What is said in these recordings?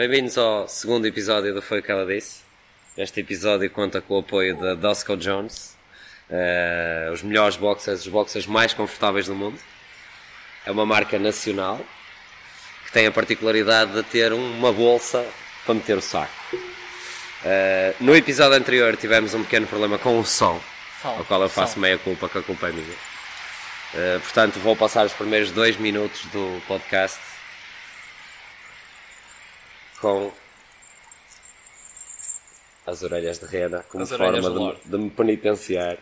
bem-vindos ao segundo episódio do Foi o que ela disse. Este episódio conta com o apoio da Dosco Jones, eh, os melhores boxers, os boxers mais confortáveis do mundo. É uma marca nacional que tem a particularidade de ter uma bolsa para meter o saco. Eh, no episódio anterior tivemos um pequeno problema com o som, Som, ao qual eu faço som. meia culpa, que a culpa é minha. Eh, portanto, vou passar os primeiros dois minutos do podcast com as orelhas de rena como As forma de, de me penitenciar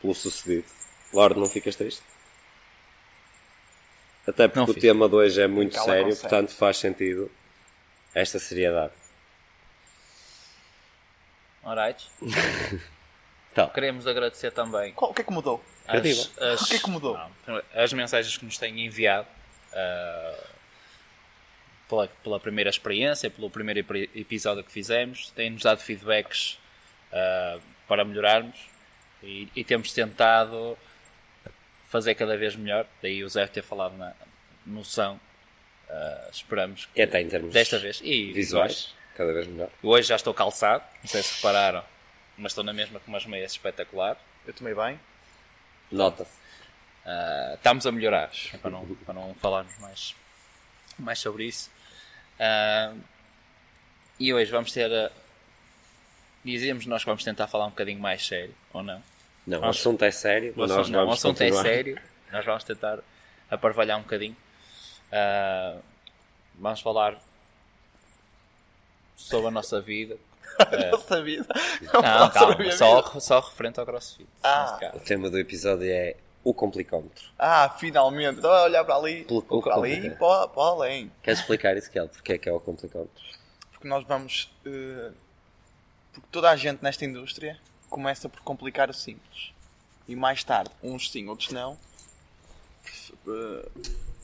pelo sucedido. Lorde, não ficas triste? Até porque Não o fico. tema de hoje é muito Cala sério, portanto faz sentido esta seriedade. Alright. Então, Queremos agradecer também Qual- o que é que mudou? As, as, O que é que mudou? não, as mensagens que nos têm enviado ah, pela, pela primeira experiência, pelo primeiro epi- episódio que fizemos, têm-nos dado feedbacks ah, para melhorarmos e, e temos tentado fazer cada vez melhor. Daí o Zé ter falado na noção. Ah, esperamos que até em termos desta vez e visuais, cada vez melhor. Hoje já estou calçado, não sei se repararam, mas estou na mesma com umas meias espetacular. Eu tomei bem. Nota-se. Ah, estamos a melhorar, para não, para não falarmos mais, mais sobre isso. Ah, e hoje vamos ter. a- dizíamos nós que vamos tentar falar um bocadinho mais sério, ou não? Não, o Nós- assunto é sério, O assunto, nós não, o vamos assunto é sério, nós vamos tentar aparvalhar um bocadinho. Ah, vamos falar sobre a nossa vida. Eu sabia. Não, calma, só, só referente ao CrossFit. Ah. O tema do episódio é o complicómetro. Ah, finalmente. Estou a olhar para ali. Pelo- para ali e para, para além. Queres explicar isso, Kel? Porque é que é o complicómetro? Porque nós vamos. eh, porque toda a gente nesta indústria começa por complicar o simples. E mais tarde, uns sim, outros não, eh,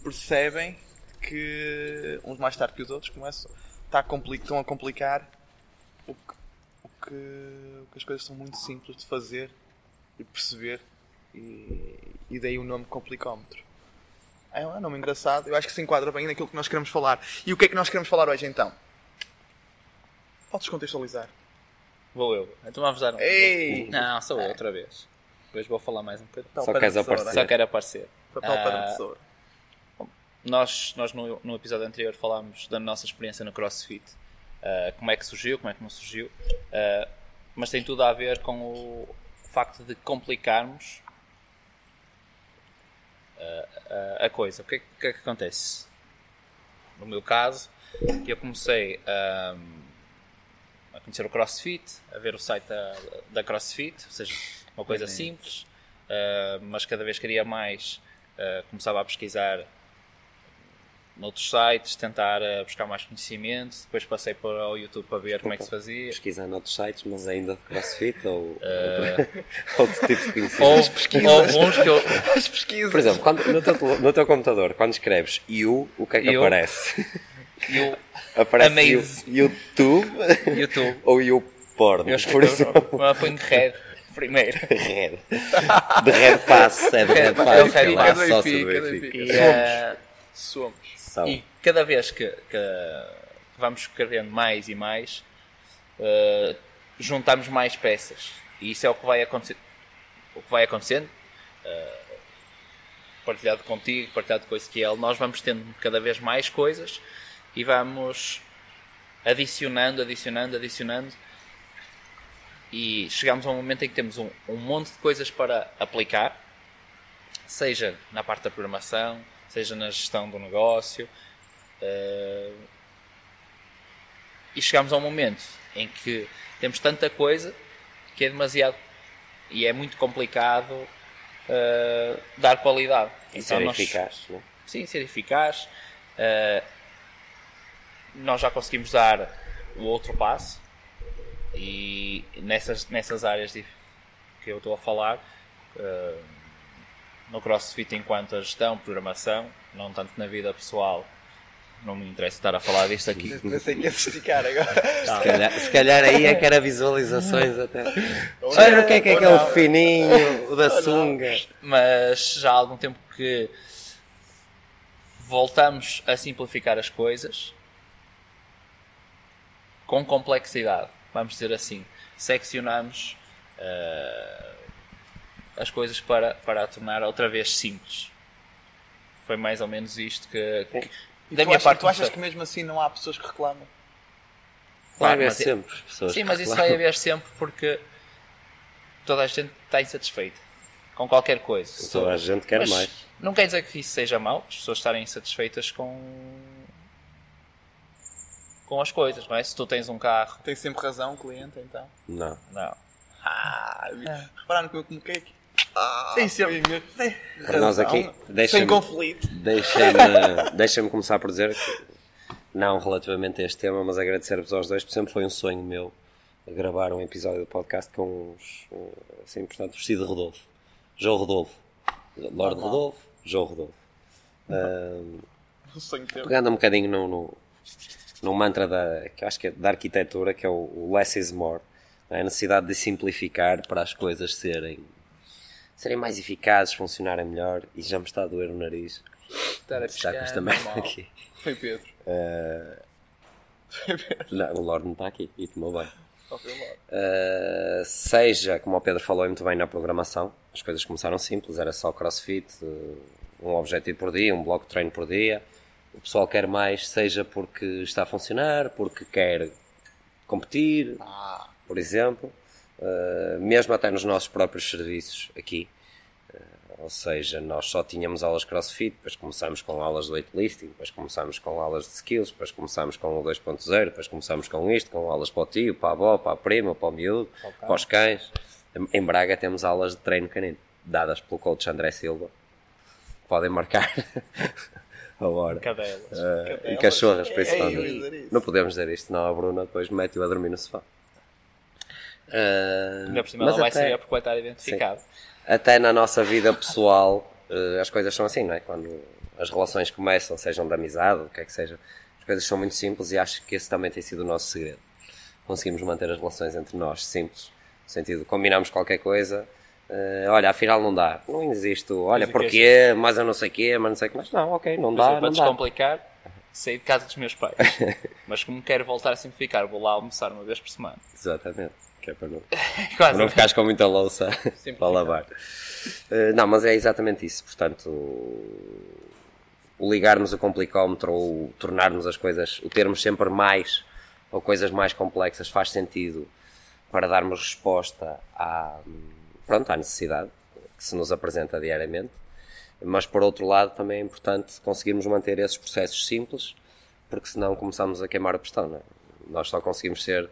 percebem que uns mais tarde que os outros começam tá compli- estão a complicar o que, o, que, o que as coisas são muito simples de fazer e perceber. E, e daí o nome complicómetro. É um nome engraçado, eu acho que se enquadra bem naquilo que nós queremos falar. E o que é que nós queremos falar hoje então? Podes contextualizar. Vou eu. Então vamos dar um. Ei! Não, sou eu outra vez. Hoje vou falar mais um bocadinho. Papel Só queres aparecer. Só quero aparecer. Papel para Ah, tesoura. Nós, nós no, no episódio anterior falámos da nossa experiência no CrossFit. Ah, como é que surgiu, como é que não surgiu. Ah, mas tem tudo a ver com o facto de complicarmos ah, a coisa. O que, é, que- é que acontece? No meu caso, eu comecei a, a conhecer o CrossFit, a ver o site da, da CrossFit, ou seja, uma coisa simples, ah, mas cada vez queria mais, ah, começava a pesquisar noutros sites, tentar ah, buscar mais conhecimento, depois passei para o YouTube para ver como é que se fazia. Pesquisar noutros sites, mas ainda de crossfit ou Eh, outro tipo de conhecimento? Ou, ou alguns que eu, As pesquisas. Por exemplo, quando- no, teu, no teu computador, quando escreves you, o que é que You. aparece? eu Aparece you. YouTube YouTube, ou you porn? eu Por exemplo, escrevo, eu ponho red primeiro. red. De red pass, é de red Red pass. pass, é red pass, ah, Somos. São. E cada vez que, que vamos escrevendo mais e mais, eh, juntamos mais peças. E isso é o que vai acontecer. O que vai acontecendo, eh, partilhado contigo, partilhado com o Ezequiel, nós vamos tendo cada vez mais coisas e vamos adicionando, adicionando, adicionando. E chegamos a um momento em que temos um, um monte de coisas para aplicar, seja na parte da programação, seja na gestão do negócio. eh, e chegamos a um momento em que temos tanta coisa que é demasiado e é muito complicado eh, dar qualidade. E ser nós- eficaz, não é? Sim, ser eficaz. Eh, nós já conseguimos dar o outro passo e nessas, nessas áreas de- que eu estou a falar, eh, no CrossFit enquanto a gestão, programação, não tanto na vida pessoal, não me interessa estar a falar disto aqui. Pensei que ia se esticar agora. Se calhar, se calhar aí é que era visualizações até. Ou Olha não, o que é que é aquele não. fininho, o da sunga. mas já há algum tempo que voltamos a simplificar as coisas com complexidade, vamos dizer assim. Seccionamos uh, as coisas para, para a tornar outra vez simples. Foi mais ou menos isto que, que E da tu, minha achas, parte tu achas que mesmo assim não há pessoas que reclamam? Vai Claro, haver mas é- sempre pessoas Sim, que mas isso reclamam. vai haver sempre porque toda a gente está insatisfeita com qualquer coisa. Toda a gente quer Mas mais. Não quer dizer que isso seja mau, as pessoas estarem insatisfeitas com com as coisas, não é? Se tu tens um carro, Tem sempre razão o cliente, então. Não. não. Ah, repararam que eu coloquei aqui. Ah, Tem sempre- Para nós aqui, deixa-me- Sem conflito. Deixem-me deixem começar por dizer que, não relativamente a este tema, mas agradecer-vos aos dois, porque sempre foi um sonho meu gravar um episódio do podcast com uns, uh, assim, portanto, vestido de Rodolfo. João Rodolfo. Lord Rodolfo, João Rodolfo. Sonho teu. pegando um bocadinho no, no, no mantra da, que acho que é da arquitetura, que é o, o less is more, é? a necessidade de simplificar para as coisas serem, serem mais eficazes, funcionarem melhor, e já me está a doer o nariz. Estar a Está com esta merda aqui. Foi Pedro. Não, o Lord não está aqui e tomou bem. Foi. Uh, seja, como o Pedro falou muito bem na programação, as coisas começaram simples, era só crossfit, uh, um objetivo por dia, um bloco de treino por dia. O pessoal quer mais, seja porque está a funcionar, porque quer competir, Ah, por exemplo, Uh, mesmo até nos nossos próprios serviços aqui. Uh, ou seja, nós só tínhamos aulas crossfit, depois começámos com aulas de weightlifting, depois começámos com aulas de skills, depois começámos com o 2.0, depois começámos com isto, com aulas para o tio, para a avó, para a prima, para o miúdo, para os cães. Em Braga temos aulas de treino canino, dadas pelo coach André Silva. Podem marcar a hora. Cadelas. Uh, e cachorras, principalmente. ia dizer isso. Não podemos dizer isto, não a Bruna depois mete-o a dormir no sofá. Uh, Ainda por cima mas ela vai até- saber porque vai estar identificado. até na nossa vida pessoal eh, as coisas são assim, não é? Quando as relações começam, sejam de amizade, o que é que seja, as coisas são muito simples e acho que esse também tem sido o nosso segredo. Conseguimos manter as relações entre nós simples, no sentido de combinarmos qualquer coisa, eh, olha, afinal não dá, não existe, o, olha, Mas o é porquê, mas eu não sei quê, mas não sei o que, mas não, ok, não dá, para não dá. descomplicar, saí de casa dos meus pais. Mas como quero voltar a simplificar, vou lá almoçar uma vez por semana. Exatamente, que é para não, para não ficares com muita louça para lavar. Eh, não, mas é exatamente isso. Portanto, o ligarmos o complicómetro ou tornarmos as coisas, o termos sempre mais ou coisas mais complexas faz sentido para darmos resposta à, pronto, à necessidade que se nos apresenta diariamente. Mas por outro lado também é importante conseguirmos manter esses processos simples, porque senão começamos a queimar a pistão. É? Nós só conseguimos ser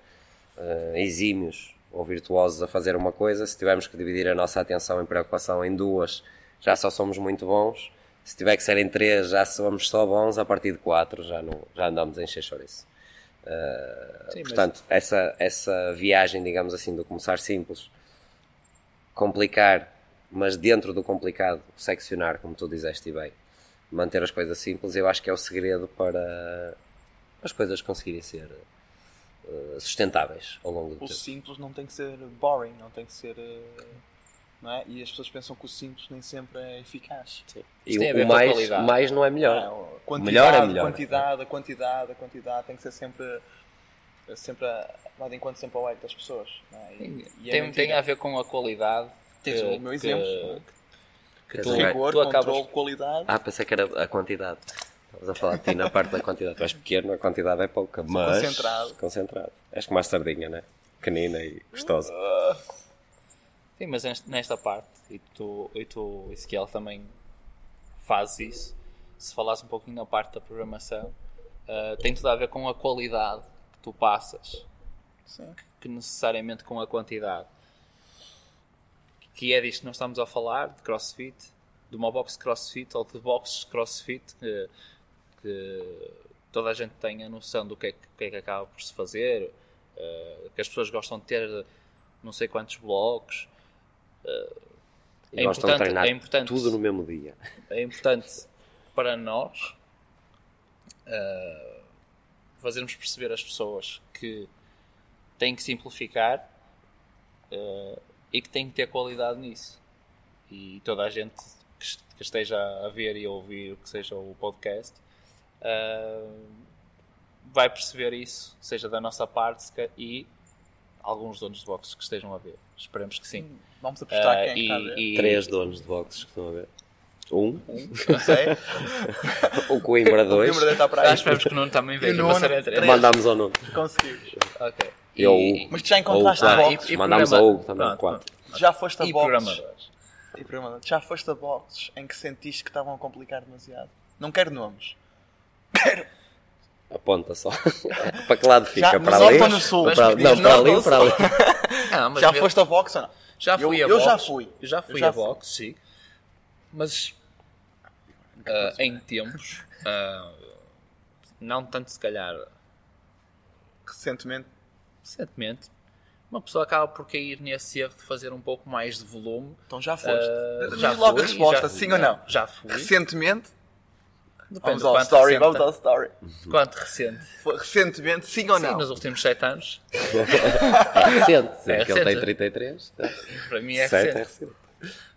eh, exímios ou virtuosos a fazer uma coisa se tivermos que dividir a nossa atenção e preocupação em duas, já só somos muito bons. Se tiver que ser em três, já somos só bons. A partir de quatro, já, não, já andamos em isso. Sim, mas- Portanto, essa, essa viagem, digamos assim, do começar simples, complicar, mas dentro do complicado, seccionar, como tu disseste bem, manter as coisas simples, eu acho que é o segredo para as coisas conseguirem ser sustentáveis ao longo do O tempo. simples não tem que ser boring, não tem que ser. eh, Não é? E as pessoas pensam que o simples nem sempre é eficaz. E tem a o, o mais, mais não é melhor. Não, a quantidade, melhor é melhor. A quantidade, a quantidade, a quantidade tem que ser sempre. sempre a- levado em conta sempre ao ego das pessoas. Não é? E- e é tem, mentira. tem a ver com a qualidade. Tens o meu exemplo, não é? que Quer tu, Rigor, tu acabas. qualidade. Ah, pensei que era a quantidade. Estavas a falar de ti na parte da quantidade. Tu és pequeno, a quantidade é pouca. Mas concentrado. Concentrado. És como a sardinha, né? Pequenina e gostosa. Sim, mas nesta- parte, e tu, e tu, Ezequiel, também fazes isso. Se falasse um pouquinho na parte da programação, ah, tem tudo a ver com a qualidade que tu passas, Sim. que necessariamente com a quantidade. Que é disto que nós estamos a falar, de crossfit, de uma box crossfit ou de boxes crossfit, que, que toda a gente tenha noção do que é que, que, é que acaba por se fazer, ah, que as pessoas gostam de ter não sei quantos blocos. E É gostam de importante- treinar é importante. tudo no mesmo dia. é importante para nós uh, fazermos perceber às pessoas que têm que simplificar uh, e que têm que ter qualidade nisso. E toda a gente que, est- que esteja a ver e a ouvir o que seja o podcast vai perceber isso, seja da nossa parte e alguns donos de boxes que estejam a ver. Esperemos que sim. Vamos apostar Ah, quem está a ver. e, e- Três donos de boxes que estão a ver. Um, Não sei. o Coimbra O dois. Coimbra está para Ah, aí. esperemos que o Nuno também E o três. Mandámos ao Nuno. Conseguimos. Ok. Eu- E- Mas tu já encontraste Ou a box? e Mandámos ao Hugo também, Pronto, quatro. pronto. Já foste a E programadores. E programador. Já foste a boxes em que sentiste que estavam a complicar demasiado? Não quero nomes. Aponta só. para que lado fica? Já, para mas ali? para sul? Mas Para, Diz não, para ali ou para ali. Mas Já meu- foste a boxe ou não? Já fui Eu- a eu boxe. já fui. Eu já Eu fui já a fui. boxe, sim. Mas ah, em tempos, ah, não tanto se calhar Recentemente. recentemente, uma pessoa acaba por cair nesse erro de fazer um pouco mais de volume. Então já foste. Diz já logo fui, a resposta, já- sim ou não? Já fui. Recentemente. Depende Vamos ao quanto story, recente- vamos ao story. Quanto recente? Foi Recentemente, sim ou Sim, não? nos últimos 7 anos. É recente. sendo É que ele tem recente. 33. Para mim é Sete é recente. recente.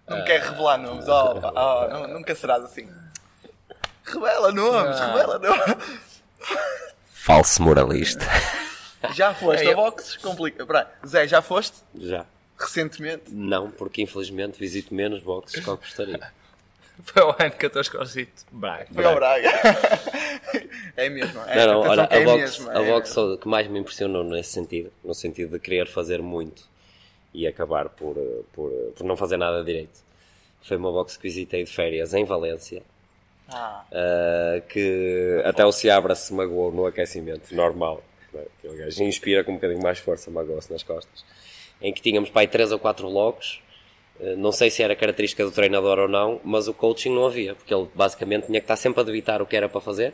Não quer revelar nomes. Oh, oh, nunca serás assim. Revela nomes, Não. revela nomes. Falso moralista. Já foste É, a boxes? Complica. Pera, Zé, já foste? Já. Recentemente? Não, porque infelizmente visito menos boxes que eu gostaria. Foi o ano que eu estou escolhido. Braga. Foi ao Braga. é mesmo. É, Não, não, olha, que é a box, mesmo, a é- box que mais me impressionou nesse sentido, no sentido de querer fazer muito e acabar por, por, por não fazer nada direito, foi uma box que visitei de férias em Valência, Ah, eh, que até o Seabra se magoou no aquecimento, normal. Aquele gajo inspira com um bocadinho mais força, magoou-se nas costas. Em que tínhamos para aí 3 ou 4 blocos, não sei se era característica do treinador ou não, mas o coaching não havia, porque ele basicamente tinha que estar sempre a debitar o que era para fazer,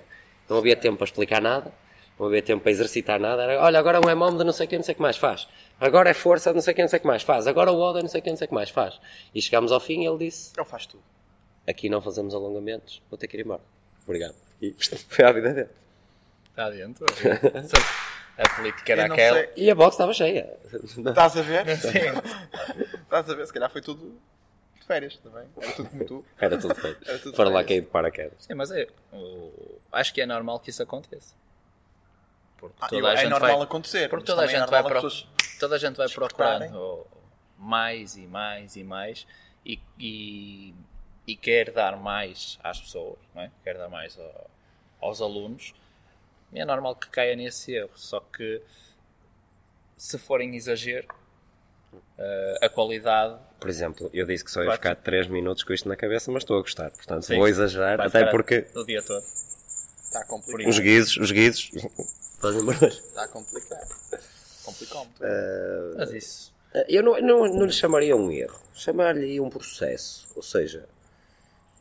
não havia tempo para explicar nada, não havia tempo para exercitar nada, era, olha, agora um EMOM de não sei o que, não sei o que mais faz, agora é força de não sei o que, não sei o que mais faz, agora o ODA não sei o que, não sei o que mais faz. E chegámos ao fim e ele disse, ele faz tudo. aqui não fazemos alongamentos, vou ter que ir embora. Obrigado. E foi a vida dele. Está dentro. A política era aquela. sei. E a box estava cheia. Estás a ver? Sim. Estás a ver? Se calhar foi tudo de férias também. Era tudo como tu. Era tudo feito. Era tudo Foram lá cair de paraquedas. Sim, mas é. Acho que é normal que isso aconteça. Porque Ah, toda a é gente normal vai, acontecer. porque toda a é gente vai, normal pro- toda a gente vai procurando mais e mais e mais e, e, e quer dar mais às pessoas, não é? quer dar mais ao- aos alunos. E é normal que caia nesse erro, só que se for em exagero, eh, a qualidade Por exemplo, eu disse que só ia Vai- ficar 3 minutos com isto na cabeça, mas estou a gostar. Portanto, Sim. vou exagerar, até porque o dia todo. Está complicado. os guizos, os guizos. Está complicado. Complicou-me. Mas isso Eu não, não, não lhe chamaria um erro, chamaria um processo. Ou seja,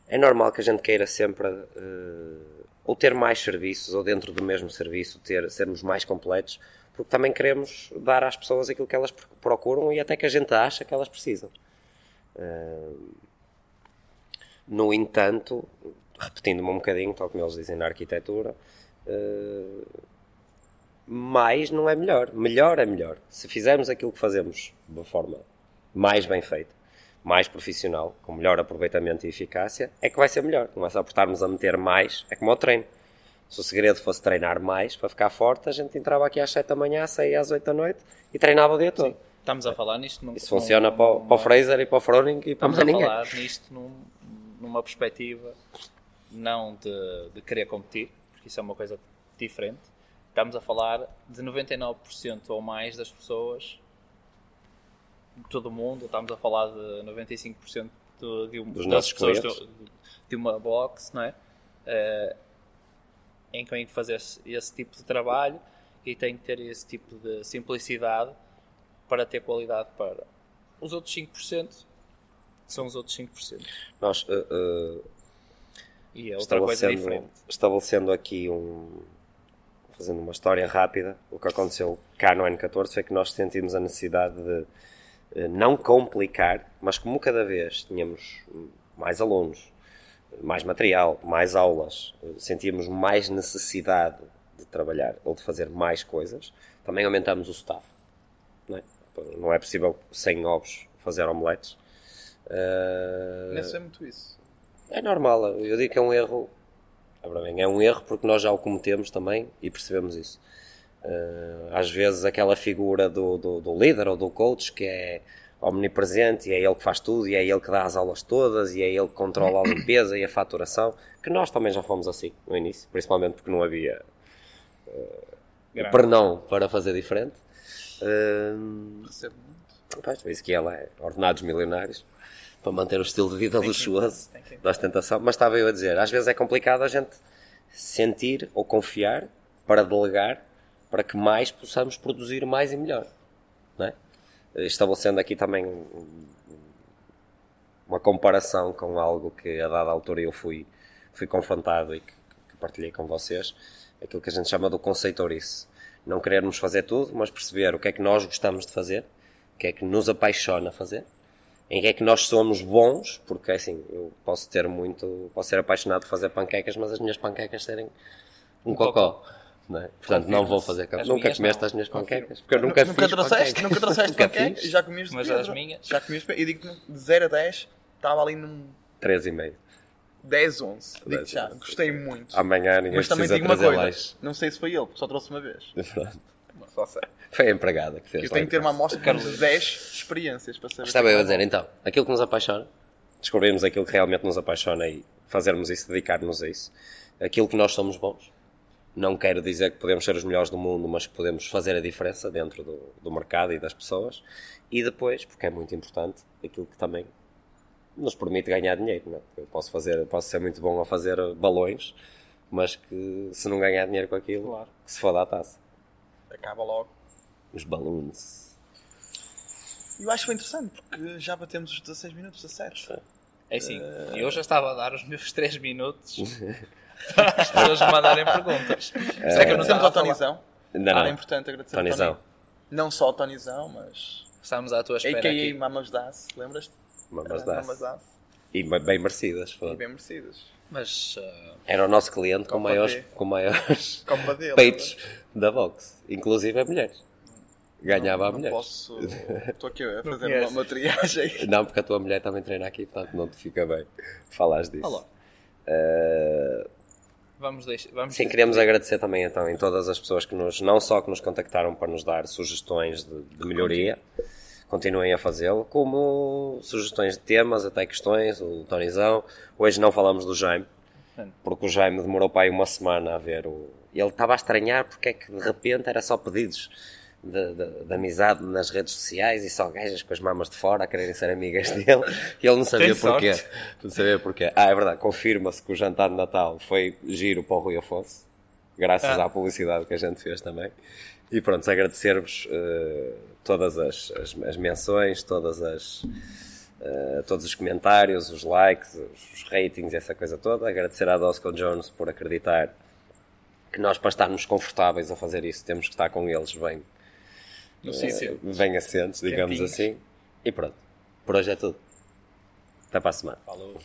é normal que a gente queira sempre eh, ou ter mais serviços, ou dentro do mesmo serviço ter, sermos mais completos, porque também queremos dar às pessoas aquilo que elas pro- procuram e até que a gente acha que elas precisam. No entanto, repetindo-me um bocadinho, tal como eles dizem na arquitetura, mais não é melhor. Melhor é melhor. Se fizermos aquilo que fazemos de uma forma mais bem feita, mais profissional, com melhor aproveitamento e eficácia, é que vai ser melhor. Não é só por estarmos a meter mais, é como o treino. Se o segredo fosse treinar mais para ficar forte, a gente entrava aqui às 7 da manhã, saía às 8 da noite e treinava o dia todo. estamos a falar nisto num, Isso funciona num- para, o- para o Fraser e para o Froning e para Estamos mais a ninguém. falar nisto num- numa perspectiva não de, de querer competir, porque isso é uma coisa diferente. Estamos a falar de 99% ou mais das pessoas todo o mundo, estamos a falar de 95% do- de, um- Dos das pessoas do- de uma box, não é? Eh, em que tem que fazer esse, esse tipo de trabalho e tem que ter esse tipo de simplicidade para ter qualidade para os outros 5% são os outros 5%. Nós, uh, uh, E é outra coisa diferente. estabelecendo aqui um. fazendo uma história rápida, o que aconteceu cá no N14 foi que nós sentimos a necessidade de não complicar, mas como cada vez tínhamos mais alunos, mais material, mais aulas, eh, sentíamos mais necessidade de trabalhar ou de fazer mais coisas, também aumentamos o staff. Não é, não é possível sem ovos fazer omeletes. Eh, Nem sei muito isso. É normal, eu digo que é um erro. É é um erro porque nós já o cometemos também e percebemos isso. Uh, às vezes aquela figura do, do, do, líder ou do coach que é omnipresente e é ele que faz tudo e é ele que dá as aulas todas e é ele que controla a limpeza e a faturação, que nós também já fomos assim no início, principalmente porque não havia uh, perdão para fazer diferente. Uh, Recebo muito. Pois, isso que ela é ordenados milionários para manter o estilo de vida luxuoso da ostentação. Mas estava eu a dizer, às vezes é complicado a gente sentir ou confiar para delegar para que mais possamos produzir mais e melhor. É? Estabelecendo aqui também uma comparação com algo que a dada altura eu fui, fui confrontado e que, que partilhei com vocês, aquilo que a gente chama do conceitourice. Não querermos fazer tudo, mas perceber o que é que nós gostamos de fazer, o que é que nos apaixona fazer, em que é que nós somos bons, porque assim, eu posso ter muito, posso ser apaixonado por fazer panquecas, mas as minhas panquecas serem um, um cocó. cocó. Não é? Portanto, não vou fazer café. Nunca comeste não. as minhas panquecas. Porque eu nunca, nunca fiz trouxeste, panquecas. Nunca trouxeste panquecas. Já comeste Mas as minhas. Já comeste E digo de 0 a 10, estava ali num. 3,5. 10, 11. Digo já, gostei muito. Amanhã ninguém Mas também digo uma coisa. Não sei se foi ele, porque só trouxe uma vez. Só sei. Foi a empregada que fez. Eu tenho que ter uma amostra de 10 experiências para saber. Estava eu a dizer, então, aquilo que nos apaixona, descobrirmos aquilo que realmente nos apaixona e fazermos isso, dedicar-nos a isso. Aquilo que nós somos bons não quero dizer que podemos ser os melhores do mundo, mas que podemos fazer a diferença dentro do, do mercado e das pessoas. E depois, porque é muito importante, aquilo que também nos permite ganhar dinheiro. Não é? Eu posso, fazer, posso ser muito bom a fazer balões, mas que se não ganhar dinheiro com aquilo, claro. que se foda a taça. Acaba logo. Os balões. Eu acho interessante, porque já batemos os 16 minutos a certo. É sim, uh... eu já estava a dar os meus 3 minutos as pessoas mandarem perguntas. É. Será que eu não temos ao Tonizão? Não, não. é importante agradecer Tonizão. Tony. Não só ao Tonizão, mas... Estamos à tua espera A.K.A. Mamas Das, lembras-te? Mamas Das. E bem merecidas. Foi. E bem merecidas. Mas... Uh... Era o nosso cliente com maiores, com maiores peitos da box. Inclusive a mulheres. Ganhava não, a mulher. Não posso. Estou aqui a fazer uma, uma triagem. Não, porque a tua mulher também treina aqui, portanto não te fica bem falares disso. Olá. Uh, Vamos deixar. Vamos Sim, queremos agradecer também então em todas as pessoas que nos, não só que nos contactaram para nos dar sugestões de, de melhoria, continuem a fazê-lo, como sugestões de temas, até questões, o Tonizão. Hoje não falamos do Jaime, porque o Jaime demorou para aí uma semana a ver o. Ele estava a estranhar porque é que de repente era só pedidos de, de, de, amizade nas redes sociais e só gajas com as mamas de fora a quererem ser amigas dele e ele não sabia porquê. Não sabia porquê. Ah, é verdade, confirma-se que o jantar de Natal foi giro para o Rui Afonso, graças ah. à publicidade que a gente fez também. E pronto, agradecer-vos uh, todas as, as, as, menções, todas as, uh, todos os comentários, os likes, os, os ratings, essa coisa toda. Agradecer à Dosco Jones por acreditar que nós, para estarmos confortáveis a fazer isso, temos que estar com eles bem sítio. Bem assentes, digamos Campinhos. assim. E pronto. Por hoje é tudo. Até para a semana. Falou.